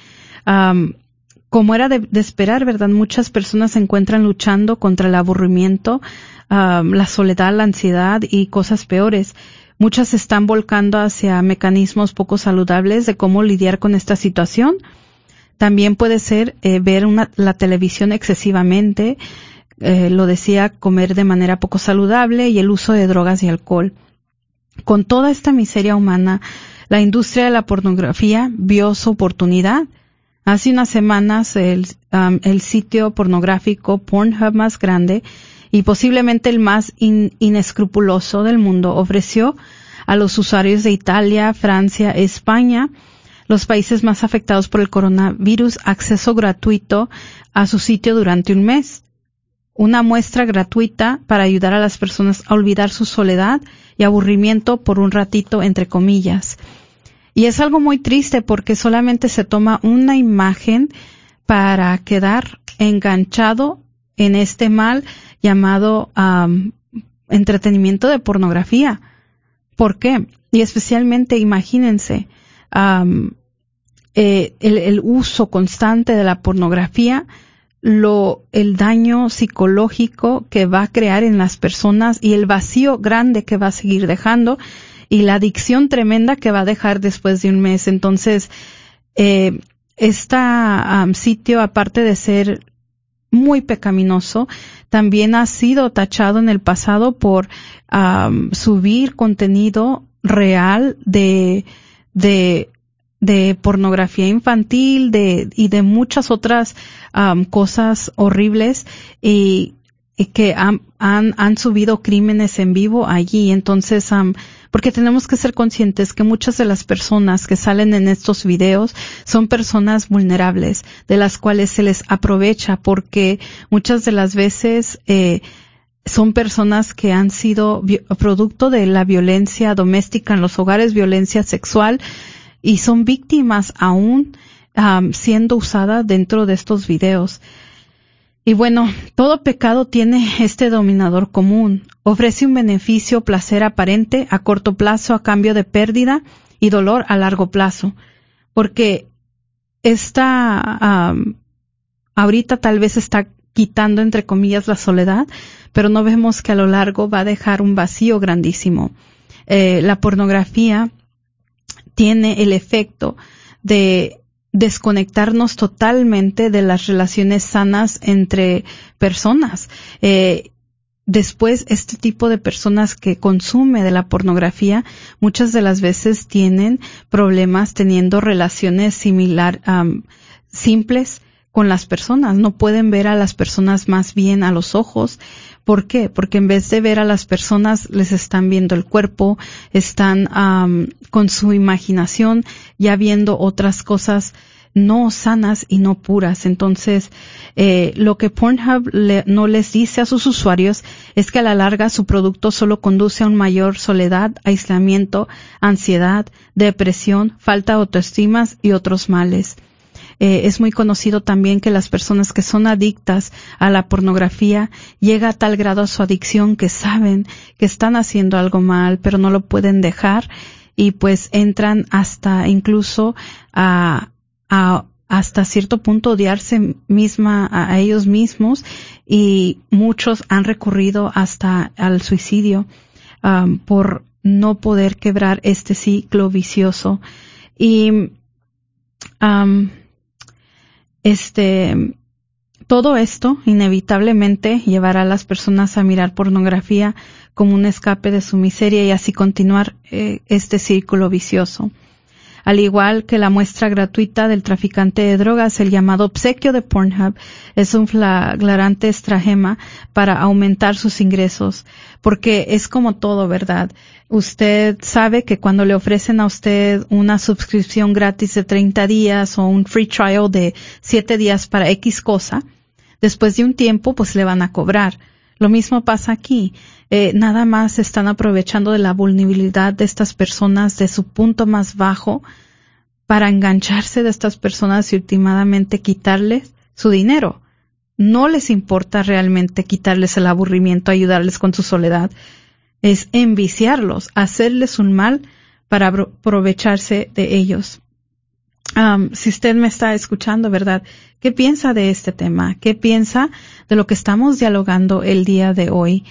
como era de, esperar, ¿verdad? Muchas personas se encuentran luchando contra el aburrimiento, la soledad, la ansiedad y cosas peores. Muchas se están volcando hacia mecanismos poco saludables de cómo lidiar con esta situación. También puede ser eh, ver una, la televisión excesivamente, eh, lo decía, comer de manera poco saludable y el uso de drogas y alcohol. Con toda esta miseria humana, la industria de la pornografía vio su oportunidad Hace unas semanas el, el sitio pornográfico Pornhub más grande y posiblemente el más inescrupuloso del mundo ofreció a los usuarios de Italia, Francia, España, los países más afectados por el coronavirus, acceso gratuito a su sitio durante un mes. una muestra gratuita para ayudar a las personas a olvidar su soledad y aburrimiento por un ratito, entre comillas. Y es algo muy triste porque solamente se toma una imagen para quedar enganchado en este mal llamado entretenimiento de pornografía. ¿Por qué? Y especialmente, imagínense, eh, el, el, uso constante de la pornografía, lo, el daño psicológico que va a crear en las personas y el vacío grande que va a seguir dejando y la adicción tremenda que va a dejar después de un mes. Entonces, eh, este sitio, aparte de ser muy pecaminoso, también ha sido tachado en el pasado por subir contenido real de, de, de pornografía infantil de, y de muchas otras cosas horribles y, que han, han, han, subido crímenes en vivo allí. Entonces, porque tenemos que ser conscientes que muchas de las personas que salen en estos videos son personas vulnerables, de las cuales se les aprovecha porque muchas de las veces eh, son personas que han sido producto de la violencia doméstica en los hogares, violencia sexual, y son víctimas aún siendo usadas dentro de estos videos. Y bueno, todo pecado tiene este dominador común. Ofrece un beneficio, placer aparente a corto plazo a cambio de pérdida y dolor a largo plazo. Porque esta, ahorita tal vez está quitando entre comillas la soledad, pero no vemos que a lo largo va a dejar un vacío grandísimo. Eh, la pornografía tiene el efecto de desconectarnos totalmente de las relaciones sanas entre personas. Eh, después, este tipo de personas que consume de la pornografía muchas de las veces tienen problemas teniendo relaciones similar, simples con las personas. No pueden ver a las personas más bien a los ojos. ¿Por qué? Porque en vez de ver a las personas, les están viendo el cuerpo, están con su imaginación ya viendo otras cosas no sanas y no puras. Entonces, eh, lo que Pornhub no les dice a sus usuarios es que a la larga su producto solo conduce a un mayor soledad, aislamiento, ansiedad, depresión, falta de autoestima y otros males. Eh, es muy conocido también que las personas que son adictas a la pornografía llega a tal grado a su adicción que saben que están haciendo algo mal, pero no lo pueden dejar y pues entran hasta incluso a, a hasta cierto punto odiarse misma a, ellos mismos y muchos han recurrido hasta al suicidio um, por no poder quebrar este ciclo vicioso. Y um, este todo esto inevitablemente llevará a las personas a mirar pornografía como un escape de su miseria y así continuar eh, este círculo vicioso al igual que la muestra gratuita del traficante de drogas, el llamado obsequio de Pornhub es un flagrante estragema para aumentar sus ingresos, porque es como todo, ¿verdad? Usted sabe que cuando le ofrecen a usted una suscripción gratis de 30 días o un free trial de 7 días para X cosa, después de un tiempo pues le van a cobrar. Lo mismo pasa aquí. Eh, nada más están aprovechando de la vulnerabilidad de estas personas, de su punto más bajo, para engancharse de estas personas y últimamente quitarles su dinero. No les importa realmente quitarles el aburrimiento, ayudarles con su soledad. Es enviciarlos, hacerles un mal para aprovecharse de ellos. Si usted me está escuchando, ¿verdad? ¿Qué piensa de este tema? ¿Qué piensa de lo que estamos dialogando el día de hoy?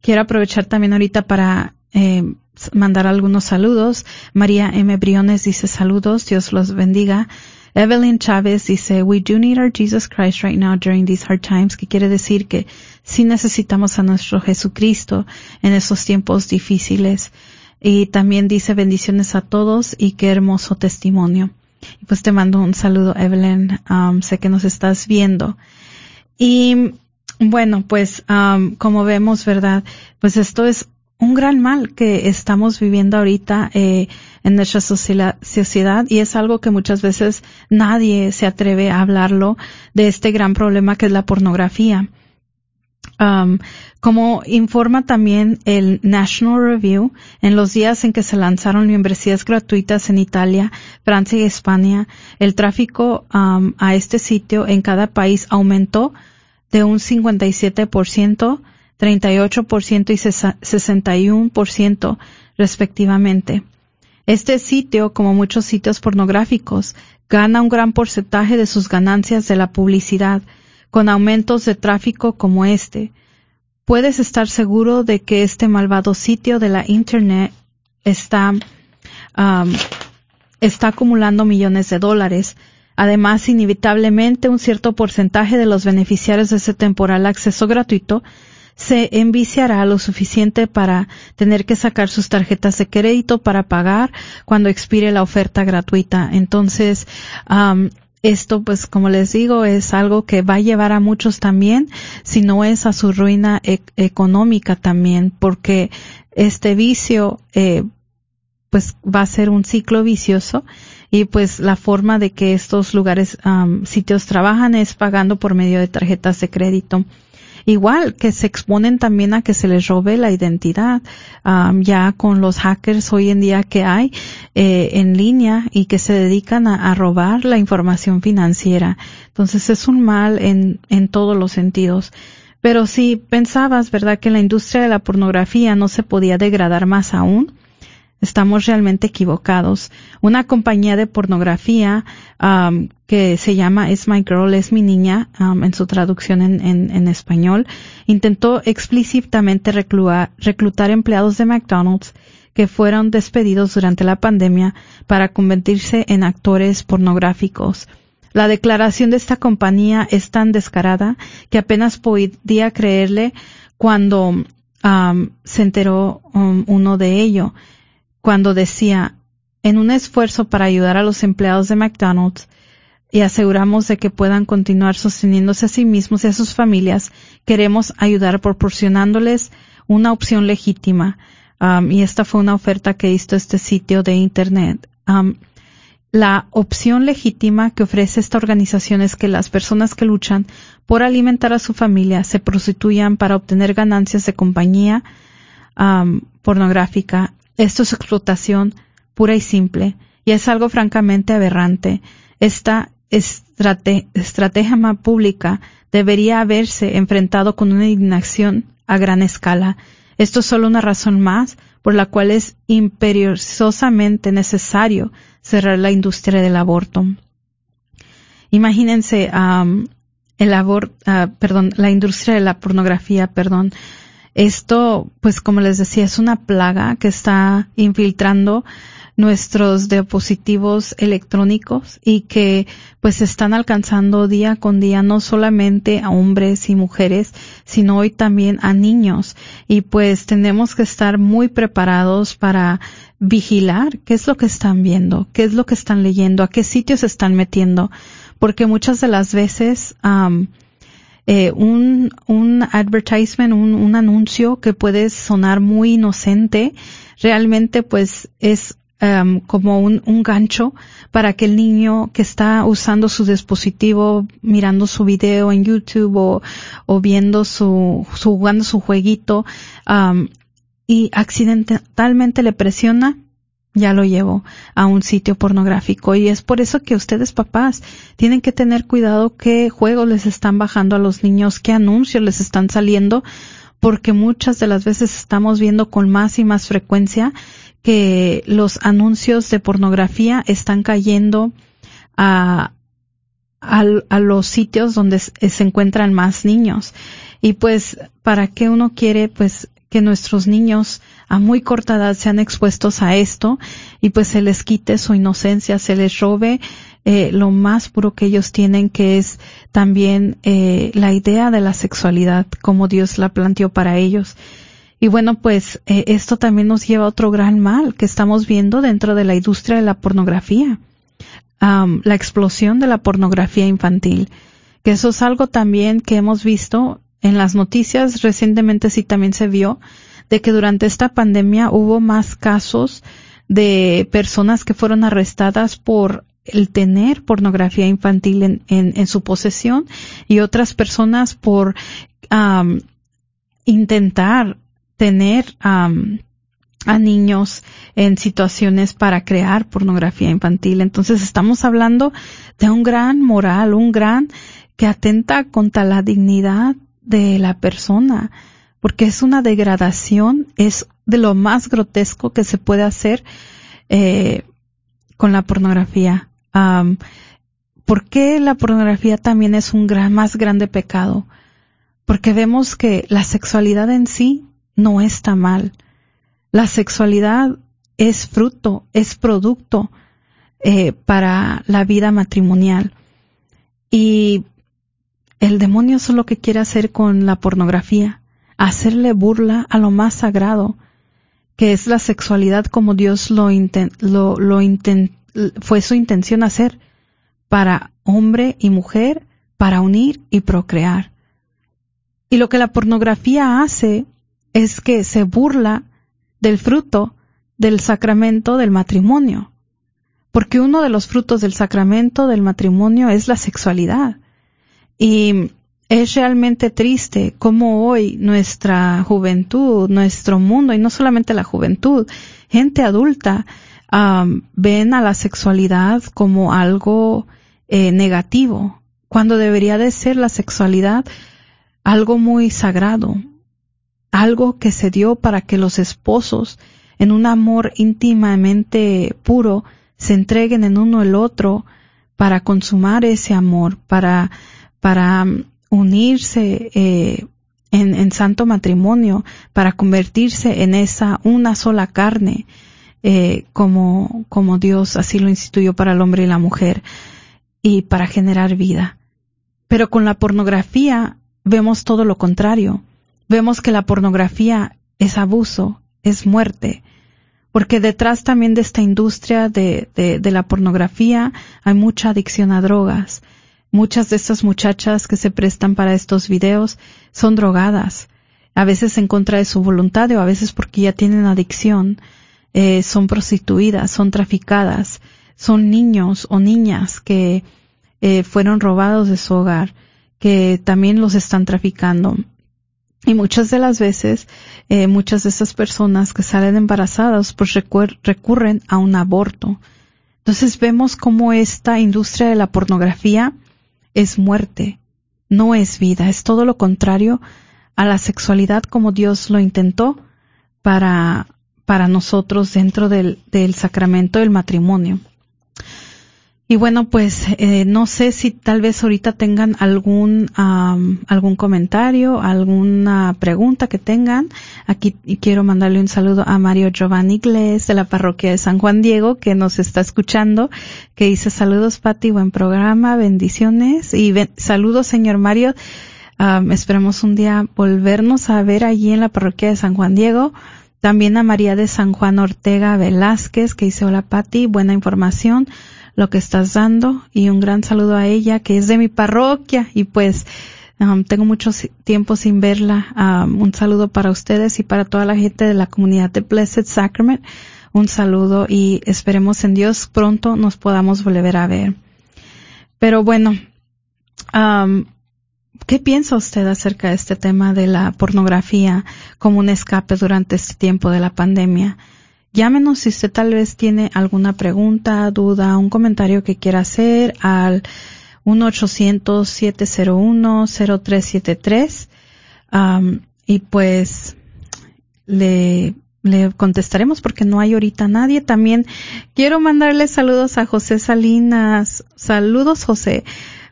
quiero aprovechar también ahorita para eh, mandar algunos saludos. María M. Briones dice saludos, Dios los bendiga. Evelyn Chávez dice, we do need our Jesus Christ right now during these hard times, que quiere decir que sí necesitamos a nuestro Jesucristo en esos tiempos difíciles. Y también dice bendiciones a todos y qué hermoso testimonio. Pues te mando un saludo, Evelyn. Um, sé que nos estás viendo. Y bueno, pues um, como vemos, ¿verdad? Pues esto es un gran mal que estamos viviendo ahorita eh, en nuestra sociedad y es algo que muchas veces nadie se atreve a hablarlo de este gran problema que es la pornografía. Um, como informa también el National Review, en los días en que se lanzaron membresías gratuitas en Italia, Francia y España, el tráfico um, a este sitio en cada país aumentó de un 57%, 38% y 61% respectivamente. Este sitio, como muchos sitios pornográficos, gana un gran porcentaje de sus ganancias de la publicidad, con aumentos de tráfico como este. Puedes estar seguro de que este malvado sitio de la Internet está, um, está acumulando millones de dólares. Además, inevitablemente un cierto porcentaje de los beneficiarios de ese temporal acceso gratuito se enviciará lo suficiente para tener que sacar sus tarjetas de crédito para pagar cuando expire la oferta gratuita. Entonces, um, esto, pues, como les digo, es algo que va a llevar a muchos también, si no es a su ruina e-, económica también, porque este vicio, eh, pues, va a ser un ciclo vicioso y pues la forma de que estos lugares, sitios trabajan es pagando por medio de tarjetas de crédito igual que se exponen también a que se les robe la identidad. Ya con los hackers hoy en día que hay eh, en línea y que se dedican a, robar la información financiera. Entonces es un mal en, en todos los sentidos. Pero si pensabas verdad que la industria de la pornografía no se podía degradar más aún estamos realmente equivocados. Una compañía de pornografía um, que se llama Es My Girl, es mi niña, um, en su traducción en, español, intentó explícitamente reclutar empleados de McDonald's que fueron despedidos durante la pandemia para convertirse en actores pornográficos. La declaración de esta compañía es tan descarada que apenas podía creerle cuando um, se enteró uno de ello cuando decía, en un esfuerzo para ayudar a los empleados de McDonald's y aseguramos de que puedan continuar sosteniéndose a sí mismos y a sus familias, queremos ayudar proporcionándoles una opción legítima. Um, y esta fue una oferta que hizo este sitio de Internet. Um, la opción legítima que ofrece esta organización es que las personas que luchan por alimentar a su familia se prostituyan para obtener ganancias de compañía um, pornográfica esto es explotación pura y simple, y es algo francamente aberrante. Esta estrategia pública debería haberse enfrentado con una indignación a gran escala. Esto es solo una razón más por la cual es imperiosamente necesario cerrar la industria del aborto. Imagínense el aborto, ah, perdón, la industria de la pornografía, perdón, esto, pues como les decía, es una plaga que está infiltrando nuestros dispositivos electrónicos y que pues están alcanzando día con día no solamente a hombres y mujeres, sino hoy también a niños. Y pues tenemos que estar muy preparados para vigilar qué es lo que están viendo, qué es lo que están leyendo, a qué sitios se están metiendo, porque muchas de las veces eh, un, un advertisement, un, un anuncio que puede sonar muy inocente, realmente pues es um, como un, un, gancho para que el niño que está usando su dispositivo, mirando su video en YouTube o, o viendo su, su, jugando su jueguito, um, y accidentalmente le presiona ya lo llevo a un sitio pornográfico y es por eso que ustedes papás tienen que tener cuidado qué juegos les están bajando a los niños, qué anuncios les están saliendo, porque muchas de las veces estamos viendo con más y más frecuencia que los anuncios de pornografía están cayendo a, a, los sitios donde se encuentran más niños. Y pues, ¿para qué uno quiere pues que nuestros niños a muy corta edad sean expuestos a esto y pues se les quite su inocencia, se les robe eh, lo más puro que ellos tienen, que es también eh, la idea de la sexualidad, como Dios la planteó para ellos. Y bueno, pues eh, esto también nos lleva a otro gran mal que estamos viendo dentro de la industria de la pornografía, la explosión de la pornografía infantil, que eso es algo también que hemos visto en las noticias recientemente sí también se vio de que durante esta pandemia hubo más casos de personas que fueron arrestadas por el tener pornografía infantil en, en, su posesión y otras personas por intentar tener am, a niños en situaciones para crear pornografía infantil. Entonces estamos hablando de un gran moral, un gran que atenta contra la dignidad de la persona, porque es una degradación, es de lo más grotesco que se puede hacer eh, con la pornografía. Am, ¿Por qué la pornografía también es un gran, más grande pecado? Porque vemos que la sexualidad en sí no está mal. La sexualidad es fruto, es producto eh, para la vida matrimonial. Y el demonio es lo que quiere hacer con la pornografía, hacerle burla a lo más sagrado, que es la sexualidad como Dios lo, lo, fue su intención hacer para hombre y mujer, para unir y procrear. Y lo que la pornografía hace es que se burla del fruto del sacramento del matrimonio. Porque uno de los frutos del sacramento del matrimonio es la sexualidad. Y es realmente triste cómo hoy nuestra juventud, nuestro mundo, y no solamente la juventud, gente adulta, ven a la sexualidad como algo eh, negativo, cuando debería de ser la sexualidad algo muy sagrado, algo que se dio para que los esposos, en un amor íntimamente puro, se entreguen en uno el otro para consumar ese amor, para, para unirse eh, en, en santo matrimonio, para convertirse en esa una sola carne, eh, como, como Dios así lo instituyó para el hombre y la mujer, y para generar vida. Pero con la pornografía vemos todo lo contrario. Vemos que la pornografía es abuso, es muerte, porque detrás también de esta industria de, de, de la pornografía hay mucha adicción a drogas. Muchas de estas muchachas que se prestan para estos videos son drogadas, a veces en contra de su voluntad o a veces porque ya tienen adicción, eh, son prostituidas, son traficadas, son niños o niñas que eh, fueron robados de su hogar, que también los están traficando. Y muchas de las veces, eh, muchas de esas personas que salen embarazadas, pues recur- recurren a un aborto. Entonces vemos cómo esta industria de la pornografía es muerte, no es vida, es todo lo contrario a la sexualidad como Dios lo intentó para, para nosotros dentro del, del sacramento del matrimonio. Y bueno, pues eh, no sé si tal vez ahorita tengan algún am, algún comentario, alguna pregunta que tengan. Aquí quiero mandarle un saludo a Mario Giovanni Iglesias de la parroquia de San Juan Diego que nos está escuchando, que dice saludos Pati, buen programa, bendiciones y saludos señor Mario. Am, esperemos un día volvernos a ver allí en la parroquia de San Juan Diego. También a María de San Juan Ortega Velázquez que dice hola Pati, buena información lo que estás dando y un gran saludo a ella que es de mi parroquia y pues um, tengo mucho tiempo sin verla. Um, un saludo para ustedes y para toda la gente de la comunidad de Blessed Sacrament. Un saludo y esperemos en Dios pronto nos podamos volver a ver. Pero bueno, um, ¿qué piensa usted acerca de este tema de la pornografía como un escape durante este tiempo de la pandemia? Llámenos si usted tal vez tiene alguna pregunta, duda, un comentario que quiera hacer al 1-800-701-0373 um, y pues le, le contestaremos porque no hay ahorita nadie. También quiero mandarle saludos a José Salinas. Saludos José.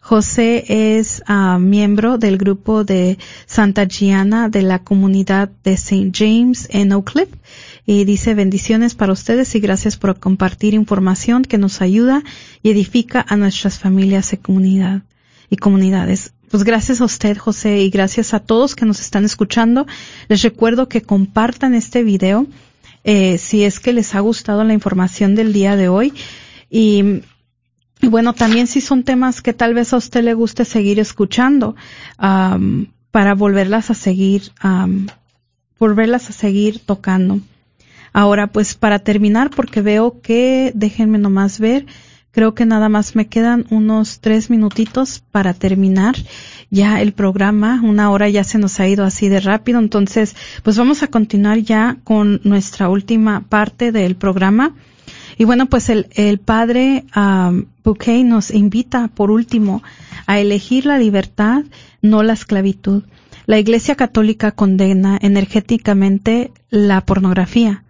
José es ah, miembro del grupo de Santa Gianna de la comunidad de St. James en Oak Cliff y dice bendiciones para ustedes y gracias por compartir información que nos ayuda y edifica a nuestras familias y comunidad y comunidades. Pues gracias a usted, José, y gracias a todos que nos están escuchando. Les recuerdo que compartan este video eh, si es que les ha gustado la información del día de hoy y y bueno, también si son temas que tal vez a usted le guste seguir escuchando, para volverlas a seguir, volverlas a seguir tocando. Ahora, pues para terminar, porque veo que, déjenme nomás ver, Creo que nada más me quedan unos tres minutitos para terminar ya el programa. Una hora ya se nos ha ido así de rápido. Entonces, pues vamos a continuar ya con nuestra última parte del programa. Y bueno, pues el, el padre um, Bouquet nos invita, por último, a elegir la libertad, no la esclavitud. La Iglesia Católica condena energéticamente la pornografía.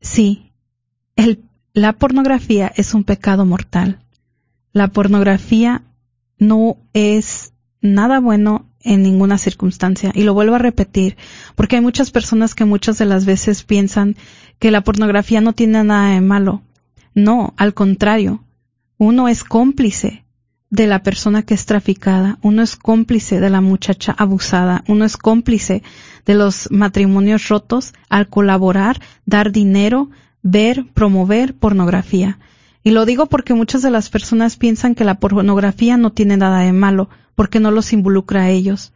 Sí, el la pornografía es un pecado mortal. La pornografía no es nada bueno en ninguna circunstancia. Y lo vuelvo a repetir, porque hay muchas personas que muchas de las veces piensan que la pornografía no tiene nada de malo. No, al contrario, uno es cómplice de la persona que es traficada, uno es cómplice de la muchacha abusada, uno es cómplice de los matrimonios rotos al colaborar, dar dinero, ver, promover pornografía. Y lo digo porque muchas de las personas piensan que la pornografía no tiene nada de malo, porque no los involucra a ellos.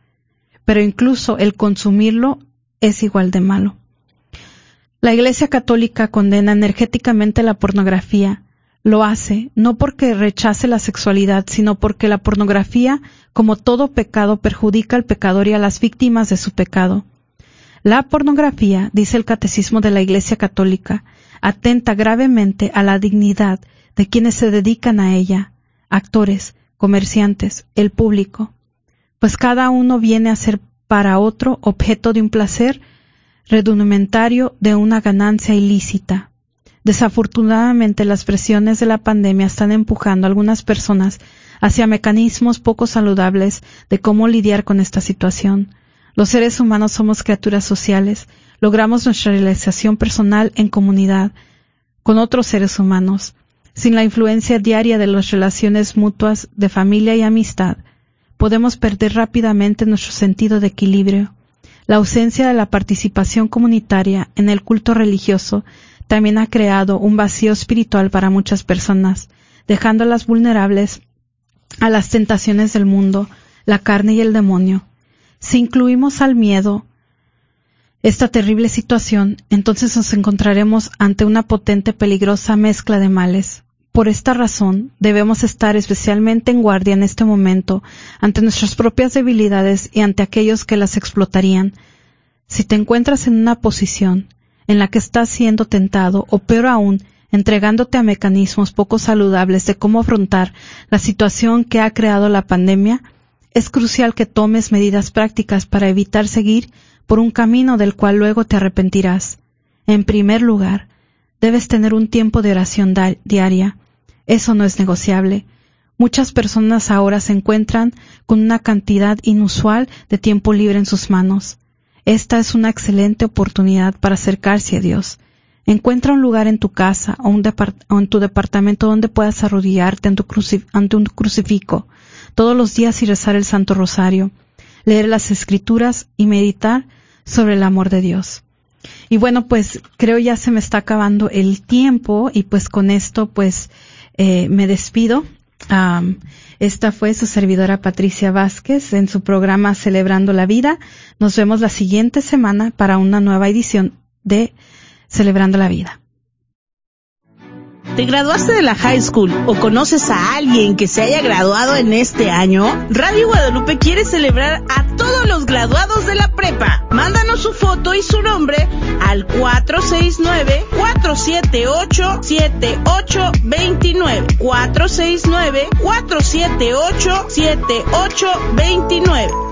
Pero incluso el consumirlo es igual de malo. La Iglesia Católica condena energéticamente la pornografía. Lo hace no porque rechace la sexualidad, sino porque la pornografía, como todo pecado, perjudica al pecador y a las víctimas de su pecado. La pornografía, dice el Catecismo de la Iglesia Católica, atenta gravemente a la dignidad de quienes se dedican a ella, actores, comerciantes, el público, pues cada uno viene a ser para otro objeto de un placer redundamentario de una ganancia ilícita. Desafortunadamente las presiones de la pandemia están empujando a algunas personas hacia mecanismos poco saludables de cómo lidiar con esta situación. Los seres humanos somos criaturas sociales logramos nuestra realización personal en comunidad con otros seres humanos. Sin la influencia diaria de las relaciones mutuas de familia y amistad, podemos perder rápidamente nuestro sentido de equilibrio. La ausencia de la participación comunitaria en el culto religioso también ha creado un vacío espiritual para muchas personas, dejándolas vulnerables a las tentaciones del mundo, la carne y el demonio. Si incluimos al miedo, esta terrible situación, entonces nos encontraremos ante una potente, peligrosa mezcla de males. Por esta razón, debemos estar especialmente en guardia en este momento ante nuestras propias debilidades y ante aquellos que las explotarían. Si te encuentras en una posición en la que estás siendo tentado, o peor aún, entregándote a mecanismos poco saludables de cómo afrontar la situación que ha creado la pandemia, es crucial que tomes medidas prácticas para evitar seguir por un camino del cual luego te arrepentirás. En primer lugar, debes tener un tiempo de oración diaria. Eso no es negociable. Muchas personas ahora se encuentran con una cantidad inusual de tiempo libre en sus manos. Esta es una excelente oportunidad para acercarse a Dios. Encuentra un lugar en tu casa o, en tu departamento donde puedas arrodillarte ante un crucifijo todos los días y rezar el Santo Rosario leer las escrituras y meditar sobre el amor de Dios. Y bueno, pues creo ya se me está acabando el tiempo y pues con esto pues eh, me despido. esta fue su servidora Patricia Vázquez en su programa Celebrando la Vida. Nos vemos la siguiente semana para una nueva edición de Celebrando la Vida. ¿Te graduaste de la high school o conoces a alguien que se haya graduado en este año? Radio Guadalupe quiere celebrar a todos los graduados de la prepa. Mándanos su foto y su nombre al 469-478-7829. 469-478-7829.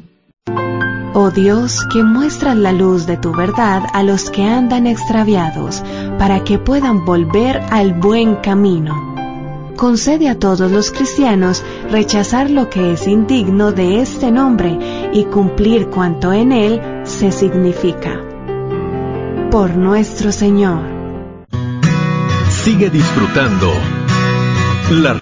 Oh Dios, que muestras la luz de tu verdad a los que andan extraviados, para que puedan volver al buen camino. Concede a todos los cristianos rechazar lo que es indigno de este nombre y cumplir cuanto en él se significa. por nuestro Señor. Sigue disfrutando la